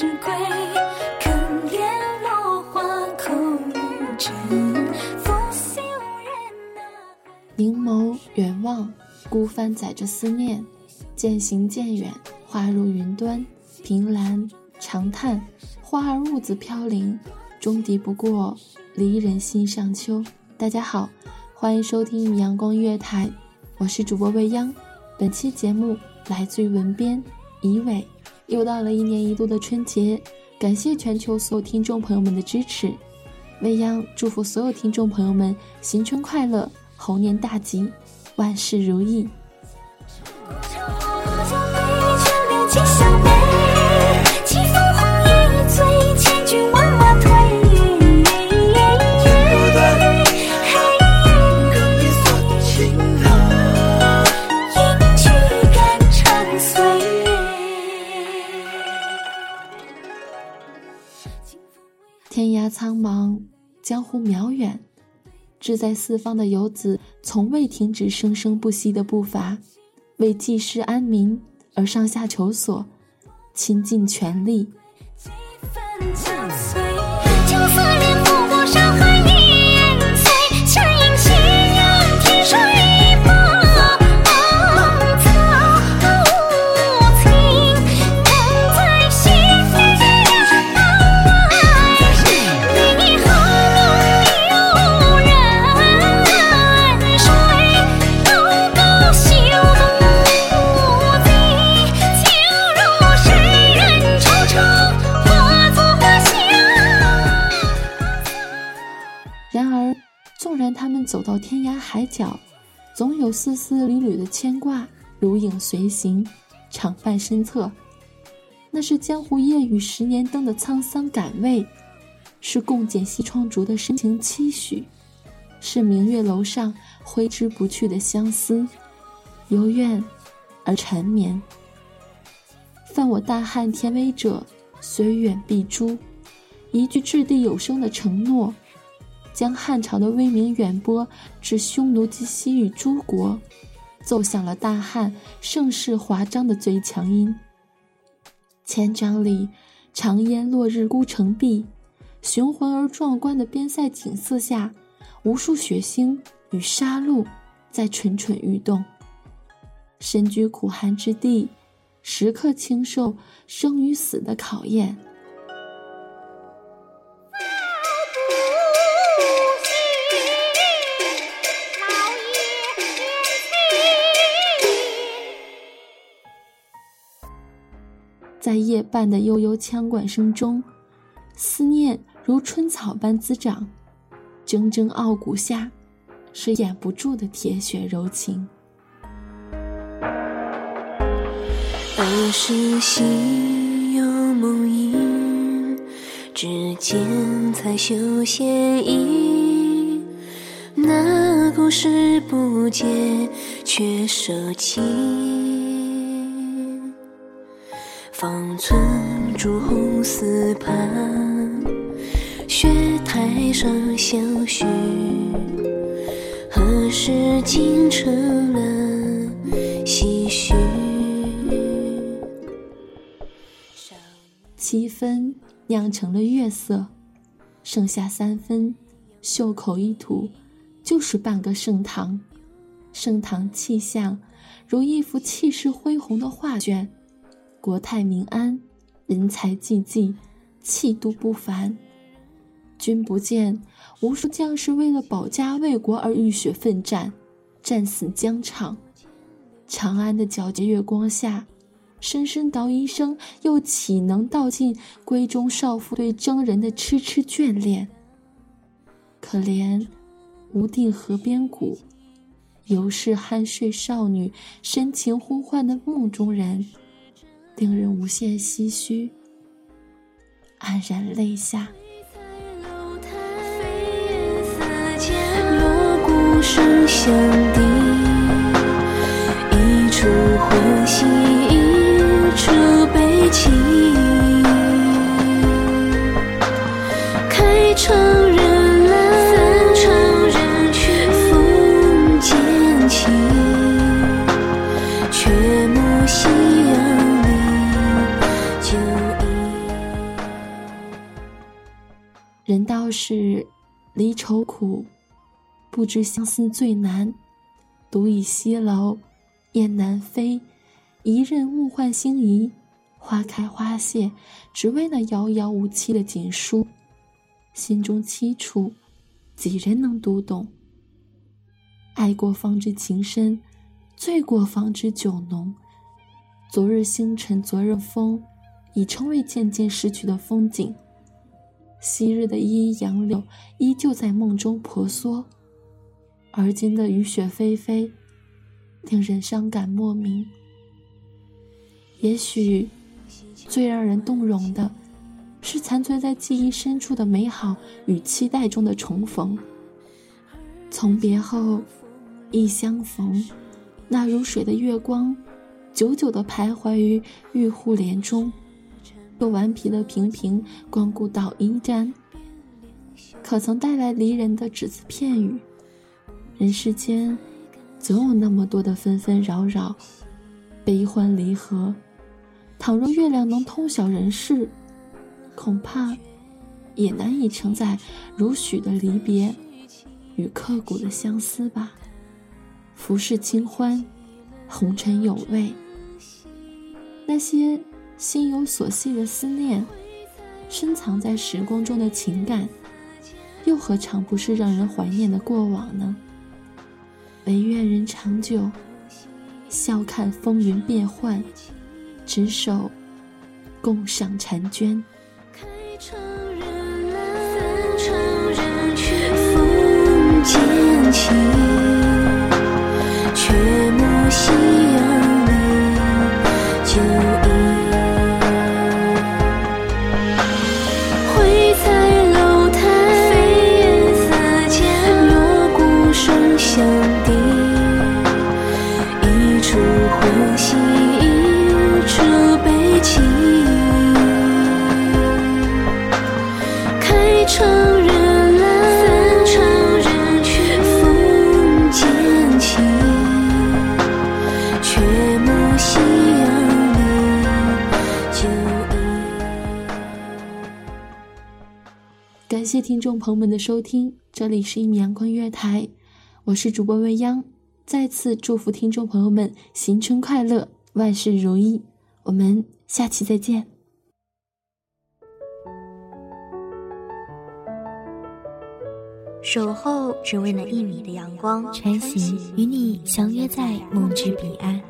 落叶之归。可怜落花空余尘，拂袖人呐。凝眸远望，孤帆载着思念，渐行渐远，化入云端。凭栏长叹，花儿兀自飘零，终敌不过离人心上秋。大家好，欢迎收听阳光月台，我是主播未央。本期节目来自于文编怡伟。又到了一年一度的春节，感谢全球所有听众朋友们的支持。未央祝福所有听众朋友们新春快乐，猴年大吉，万事如意。江湖渺远，志在四方的游子从未停止生生不息的步伐，为济世安民而上下求索，倾尽全力。分憔悴，纵然他们走到天涯海角，总有丝丝缕缕的牵挂如影随形，常伴身侧。那是江湖夜雨十年灯的沧桑感味，是共剪西窗烛的深情期许，是明月楼上挥之不去的相思，由怨而缠绵。犯我大汉天威者，虽远必诛。一句掷地有声的承诺，将汉朝的威名远播至匈奴及西域诸国，奏响了大汉盛世华章的最强音。千章里，长烟落日孤城闭，雄浑而壮观的边塞景色下，无数血腥与杀戮在蠢蠢欲动。身居苦寒之地，时刻经受生与死的考验。在夜半的悠悠枪管声中，思念如春草般滋长，铮铮傲骨下，是掩不住的铁血柔情。儿时心有梦萦，只见彩绣线衣。那故事不见，却收起。方寸朱红丝畔，雪台上相许。何时竟成了唏嘘？七分酿成了月色，剩下三分，袖口一吐，就是半个盛唐。盛唐气象，如一幅气势恢宏的画卷。国泰民安，人才济济，气度不凡。君不见，无数将士为了保家卫国而浴血奋战，战死疆场。长安的皎洁月光下，声声捣衣声又岂能道尽闺中少妇对征人的痴痴眷恋？可怜无定河边骨，犹是酣睡少女深情呼唤的梦中人。令人无限唏嘘，黯然泪下。锣鼓声响苦，不知相思最难。独倚西楼，雁南飞，一任物换星移。花开花谢，只为那遥遥无期的锦书。心中凄楚，几人能读懂？爱过方知情深，醉过方知酒浓。昨日星辰，昨日风，已成为渐渐逝去的风景。昔日的依依杨柳依旧在梦中婆娑，而今的雨雪霏霏，令人伤感莫名。也许，最让人动容的，是残存在记忆深处的美好与期待中的重逢。从别后，忆相逢，那如水的月光，久久地徘徊于玉户帘中。又顽皮的频频光顾捣衣砧，可曾带来离人的只字片语？人世间，总有那么多的纷纷扰扰，悲欢离合。倘若月亮能通晓人世，恐怕也难以承载如许的离别与刻骨的相思吧。浮世清欢，红尘有味，那些。心有所系的思念，深藏在时光中的情感，又何尝不是让人怀念的过往呢？唯愿人长久，笑看风云变幻，执手共赏婵娟。感谢听众朋友们的收听，这里是一米阳光月台，我是主播未央，再次祝福听众朋友们新春快乐，万事如意，我们下期再见。守候只为那一米的阳光，穿行与你相约在梦之彼岸。